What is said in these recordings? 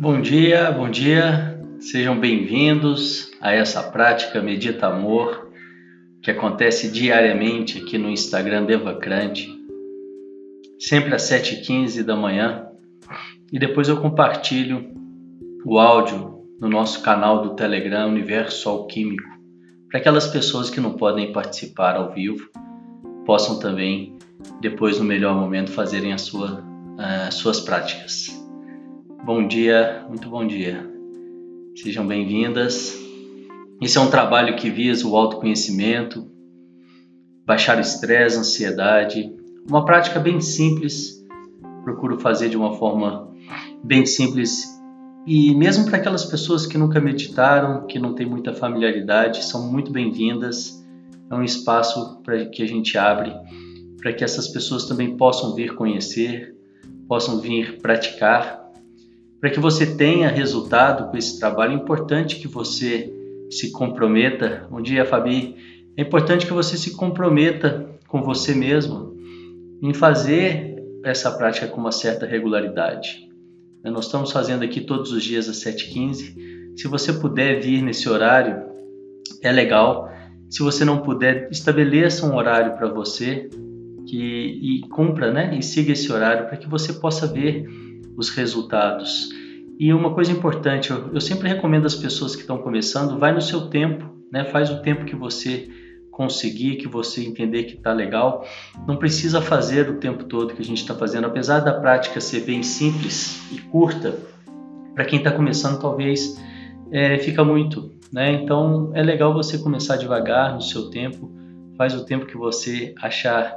Bom dia, bom dia. Sejam bem-vindos a essa prática Medita Amor que acontece diariamente aqui no Instagram Devacrante, sempre às 7h15 da manhã. E depois eu compartilho o áudio no nosso canal do Telegram Universo Alquímico para aquelas pessoas que não podem participar ao vivo possam também depois no melhor momento fazerem as sua, uh, suas práticas. Bom dia, muito bom dia. Sejam bem-vindas. Esse é um trabalho que visa o autoconhecimento, baixar o estresse, ansiedade. Uma prática bem simples. Procuro fazer de uma forma bem simples e mesmo para aquelas pessoas que nunca meditaram, que não têm muita familiaridade, são muito bem-vindas. É um espaço para que a gente abre para que essas pessoas também possam vir conhecer, possam vir praticar para que você tenha resultado com esse trabalho, é importante que você se comprometa. Um dia, Fabi, é importante que você se comprometa com você mesmo em fazer essa prática com uma certa regularidade. Nós estamos fazendo aqui todos os dias às 7h15. Se você puder vir nesse horário, é legal. Se você não puder, estabeleça um horário para você que, e cumpra, né? E siga esse horário para que você possa ver os resultados. E uma coisa importante, eu, eu sempre recomendo às pessoas que estão começando, vai no seu tempo, né? Faz o tempo que você conseguir, que você entender que está legal. Não precisa fazer o tempo todo que a gente está fazendo, apesar da prática ser bem simples e curta. Para quem está começando, talvez é, fica muito, né? Então é legal você começar devagar no seu tempo. Faz o tempo que você achar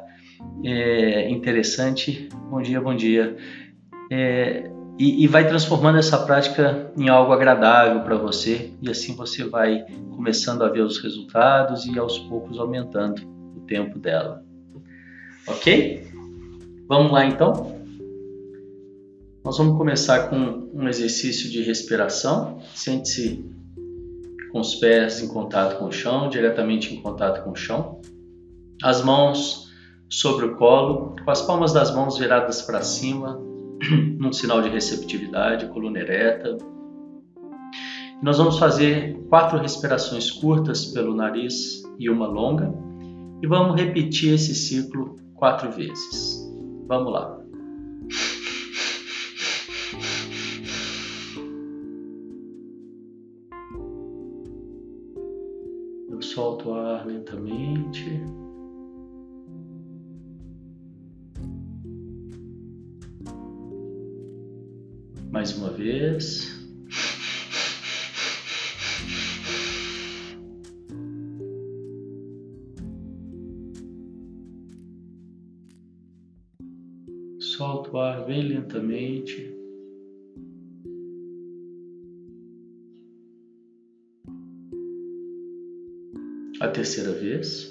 é, interessante. Bom dia, bom dia é, e, e, vai transformando essa prática em algo agradável para você e assim você vai começando a ver os resultados e aos poucos aumentando o tempo dela. Ok? Vamos lá então? Nós vamos começar com um exercício de respiração. Sente-se com os pés em contato com o chão, diretamente em contato com o chão. As mãos sobre o colo, com as palmas das mãos viradas para cima, num sinal de receptividade, coluna ereta. Nós vamos fazer quatro respirações curtas pelo nariz e uma longa e vamos repetir esse ciclo quatro vezes. Vamos lá. Eu solto o ar lentamente. Mais uma vez. Solta o ar bem lentamente. A terceira vez.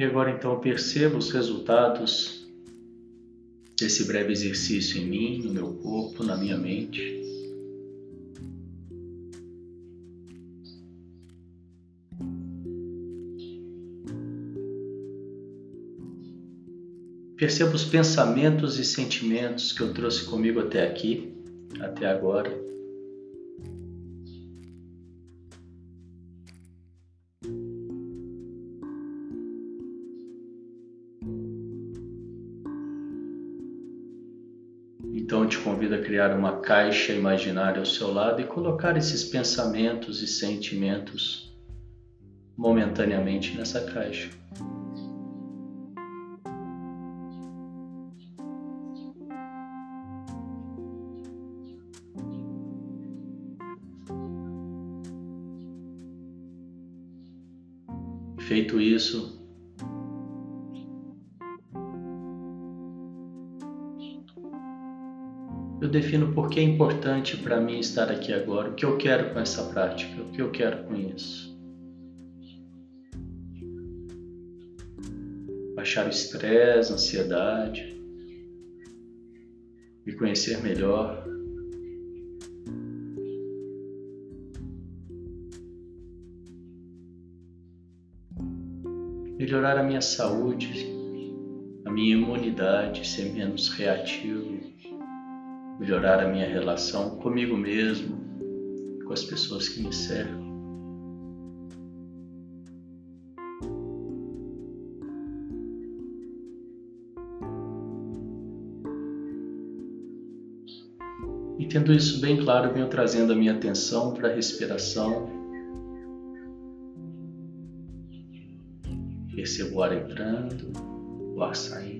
E agora então eu percebo os resultados desse breve exercício em mim, no meu corpo, na minha mente. Percebo os pensamentos e sentimentos que eu trouxe comigo até aqui, até agora. caixa imaginária ao seu lado e colocar esses pensamentos e sentimentos momentaneamente nessa caixa. Feito isso, defino por que é importante para mim estar aqui agora, o que eu quero com essa prática, o que eu quero com isso. Baixar o estresse, a ansiedade, me conhecer melhor. Melhorar a minha saúde, a minha imunidade, ser menos reativo, melhorar a minha relação comigo mesmo, com as pessoas que me cercam. E tendo isso bem claro, venho trazendo a minha atenção para a respiração. Percebo o ar entrando, o ar saindo.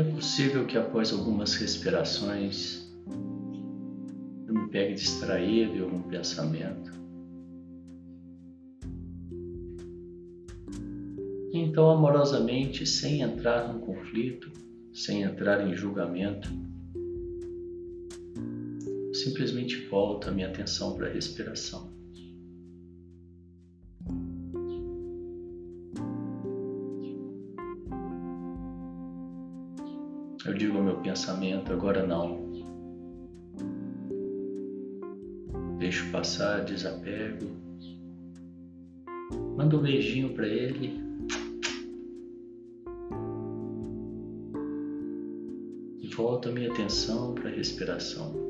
É possível que após algumas respirações eu me pegue distraído em algum pensamento. Então, amorosamente, sem entrar num conflito, sem entrar em julgamento, simplesmente volto a minha atenção para a respiração. Eu digo ao meu pensamento, agora não. Deixo passar, desapego. Mando um beijinho para ele. E volto a minha atenção para a respiração.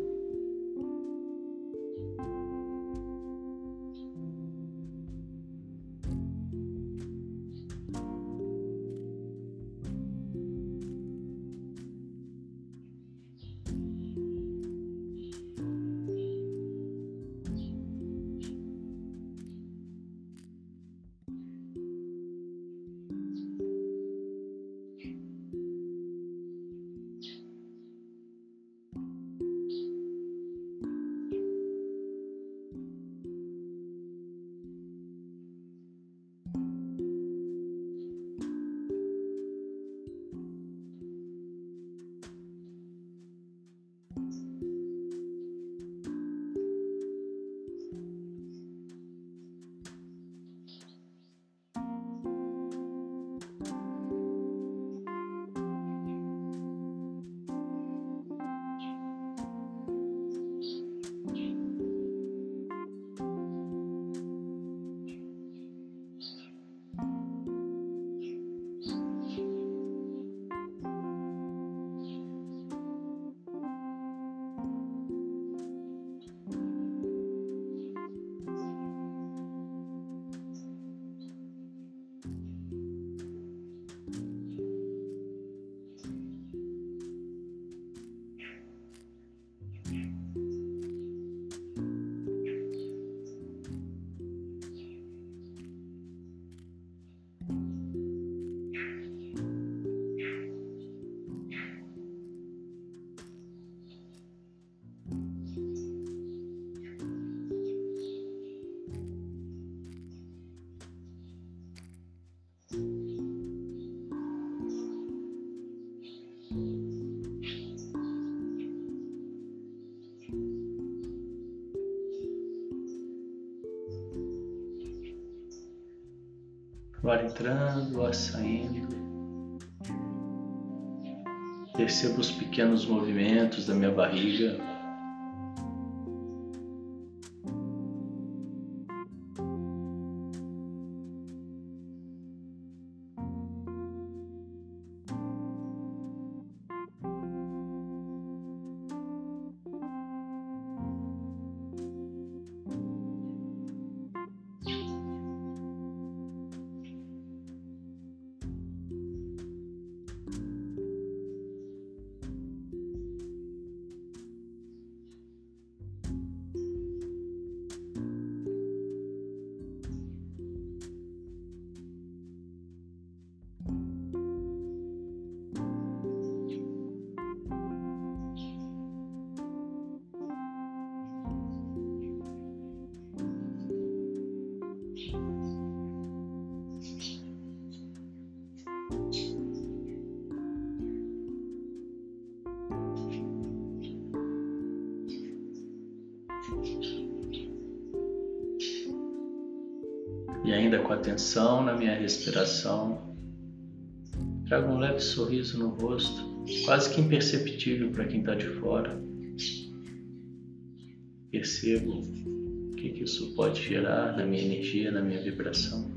O ar entrando, o ar saindo. Percebo os pequenos movimentos da minha barriga. Ainda com atenção na minha respiração, trago um leve sorriso no rosto, quase que imperceptível para quem está de fora. Percebo o que, que isso pode gerar na minha energia, na minha vibração.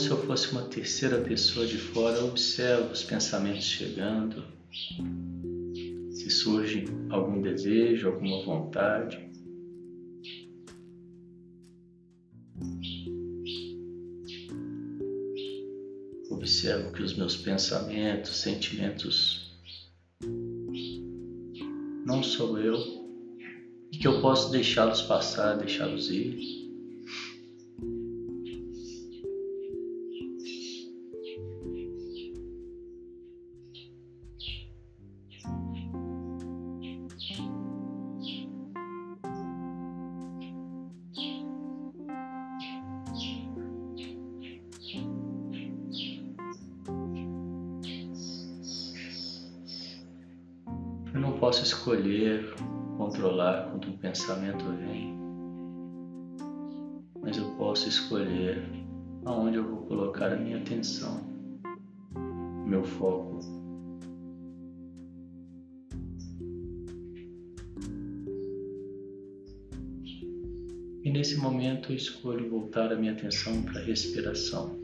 Se eu fosse uma terceira pessoa de fora, observo os pensamentos chegando, se surge algum desejo, alguma vontade. Observo que os meus pensamentos, sentimentos não sou eu e que eu posso deixá-los passar, deixá-los ir. Eu não posso escolher controlar quando um pensamento vem, mas eu posso escolher aonde eu vou colocar a minha atenção, meu foco. Nesse momento eu escolho voltar a minha atenção para a respiração.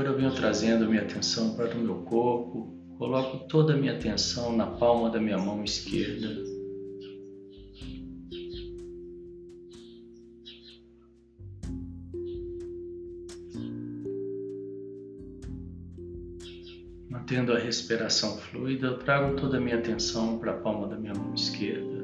Agora eu venho trazendo minha atenção para o meu corpo, coloco toda a minha atenção na palma da minha mão esquerda. Mantendo a respiração fluida, eu trago toda a minha atenção para a palma da minha mão esquerda.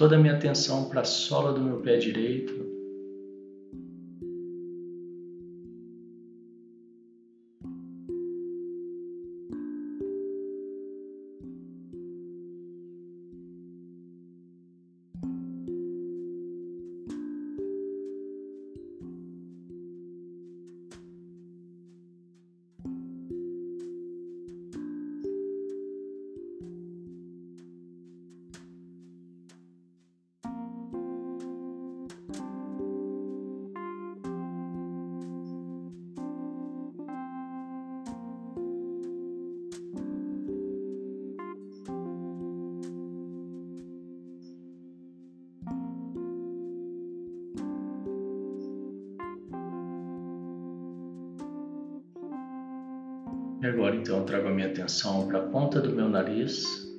Toda a minha atenção para a sola do meu pé direito. Agora então trago a minha atenção para a ponta do meu nariz.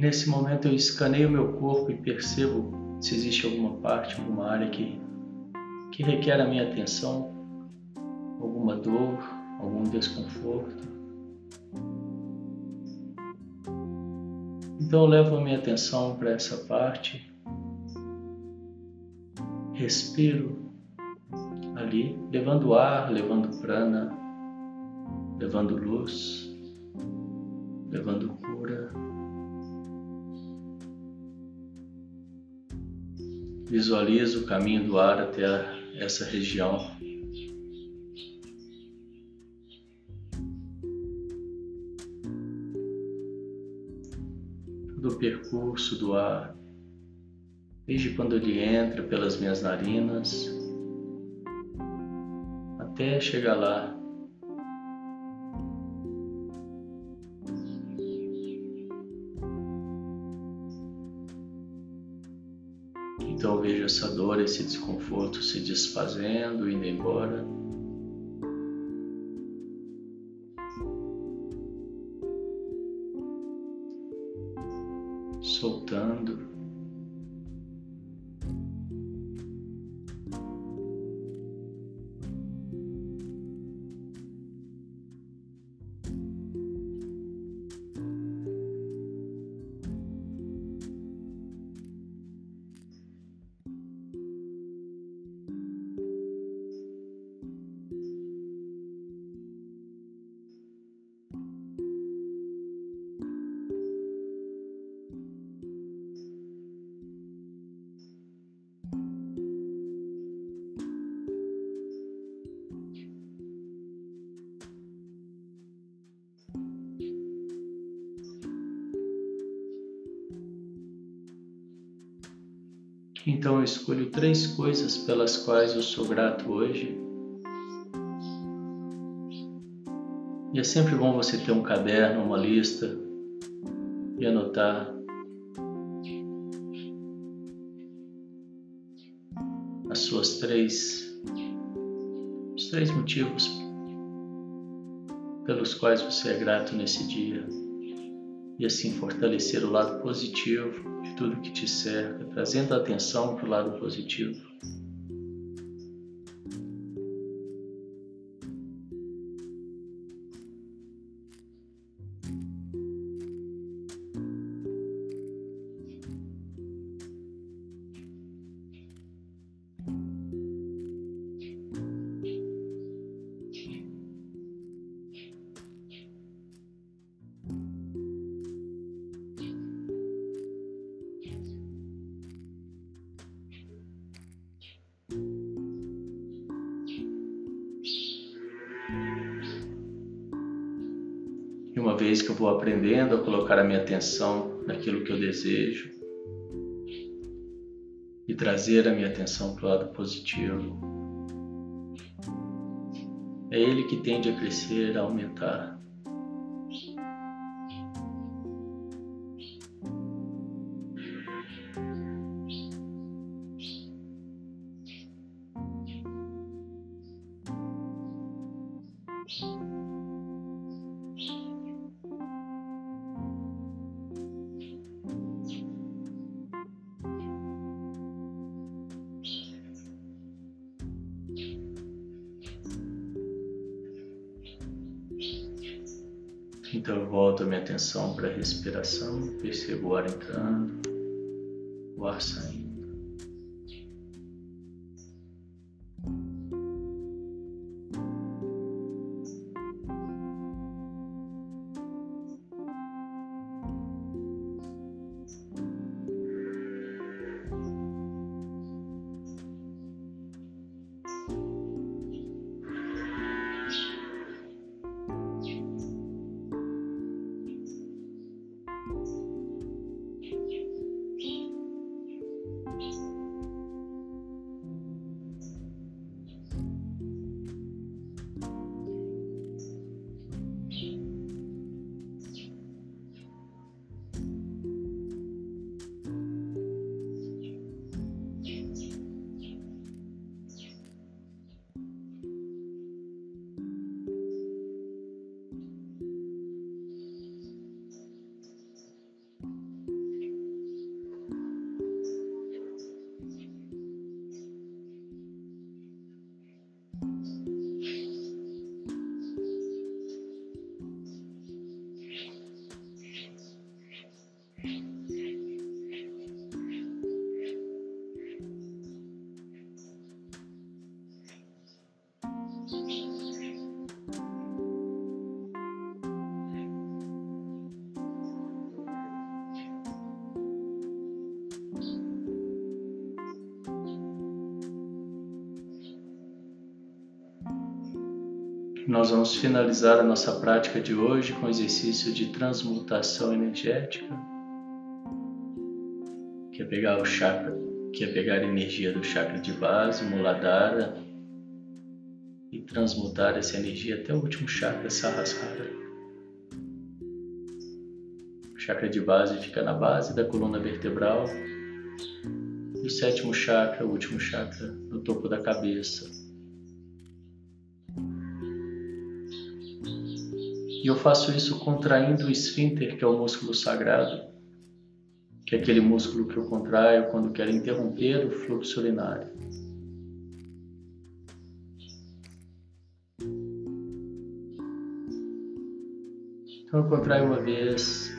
Nesse momento eu escaneio meu corpo e percebo se existe alguma parte, alguma área que, que requer a minha atenção, alguma dor, algum desconforto. Então eu levo a minha atenção para essa parte, respiro ali, levando ar, levando prana, levando luz, levando cura. Visualizo o caminho do ar até essa região. Do percurso do ar, desde quando ele entra pelas minhas narinas até chegar lá esse desconforto se desfazendo, indo embora. Então eu escolho três coisas pelas quais eu sou grato hoje. E é sempre bom você ter um caderno, uma lista e anotar as suas três os três motivos pelos quais você é grato nesse dia e assim fortalecer o lado positivo de tudo que te cerca, trazendo atenção para o lado positivo. Aprendendo a colocar a minha atenção naquilo que eu desejo e trazer a minha atenção para o lado positivo, é ele que tende a crescer, a aumentar. Então eu volto a minha atenção para a respiração, percebo o ar entrando, o ar saindo. Nós vamos finalizar a nossa prática de hoje com o exercício de transmutação energética, que é pegar o chakra, que é pegar a energia do chakra de base, Muladhara, e transmutar essa energia até o último chakra, Sahasrara. O chakra de base fica na base da coluna vertebral, e o sétimo chakra, o último chakra, no topo da cabeça. E eu faço isso contraindo o esfíncter, que é o músculo sagrado, que é aquele músculo que eu contraio quando quero interromper o fluxo urinário. Então eu contraio uma vez,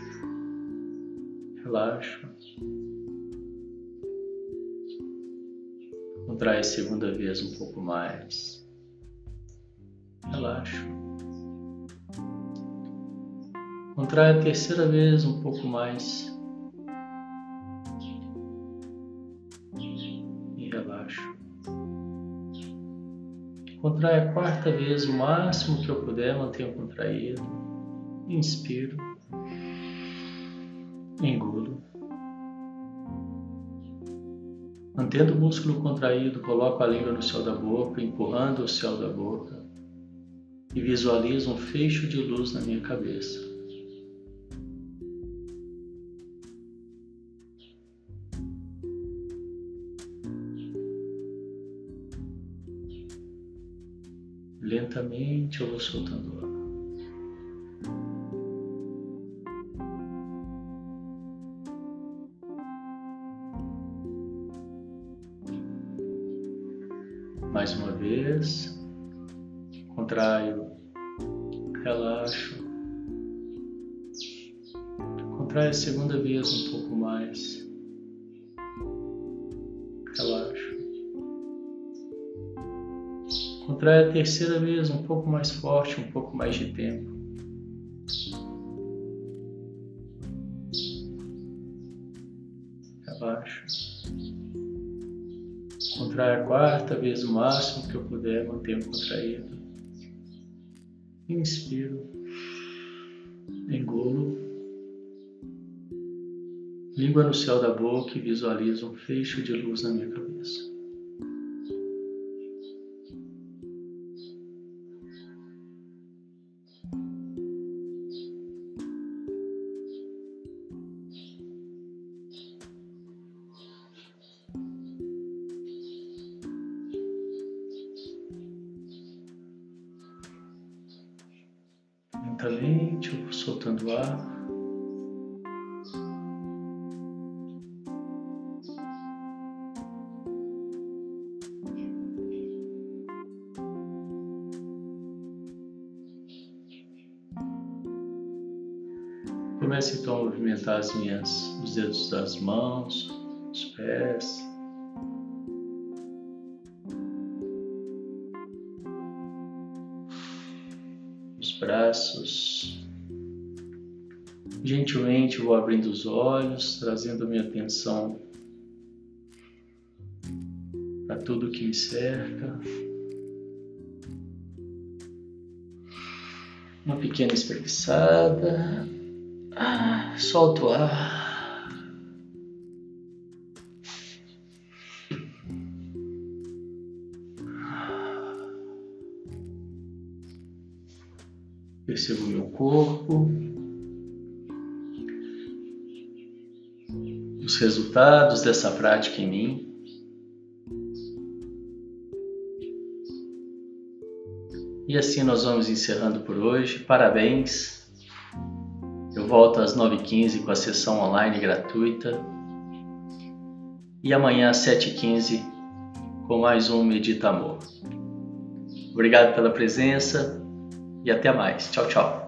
relaxo. Contrai a segunda vez um pouco mais, relaxo. Contrai a terceira vez um pouco mais. E relaxo. Contrai a quarta vez o máximo que eu puder, mantenho contraído. Inspiro. Engulo. Mantendo o músculo contraído, coloco a língua no céu da boca, empurrando o céu da boca e visualizo um fecho de luz na minha cabeça. Lentamente eu vou soltando o ar. Mais uma vez, contraio, relaxo, contraio a segunda vez um pouco mais, contraio a terceira vez um pouco mais forte, um pouco mais de tempo. Relaxo. Contrai a quarta vez o máximo que eu puder, mantenho contraído. Inspiro. Engulo. Língua no céu da boca e visualizo um fecho de luz na minha cabeça. Vou soltando ar. Comece então a movimentar as minhas, os dedos das mãos, os pés. braços. Gentilmente vou abrindo os olhos, trazendo minha atenção para tudo que me cerca. Uma pequena espreguiçada. Ah, solto o ar. Percebo meu corpo, resultados dessa prática em mim. E assim nós vamos encerrando por hoje. Parabéns! Eu volto às 9h15 com a sessão online gratuita. E amanhã às 7h15 com mais um Medita Amor. Obrigado pela presença e até mais. Tchau, tchau.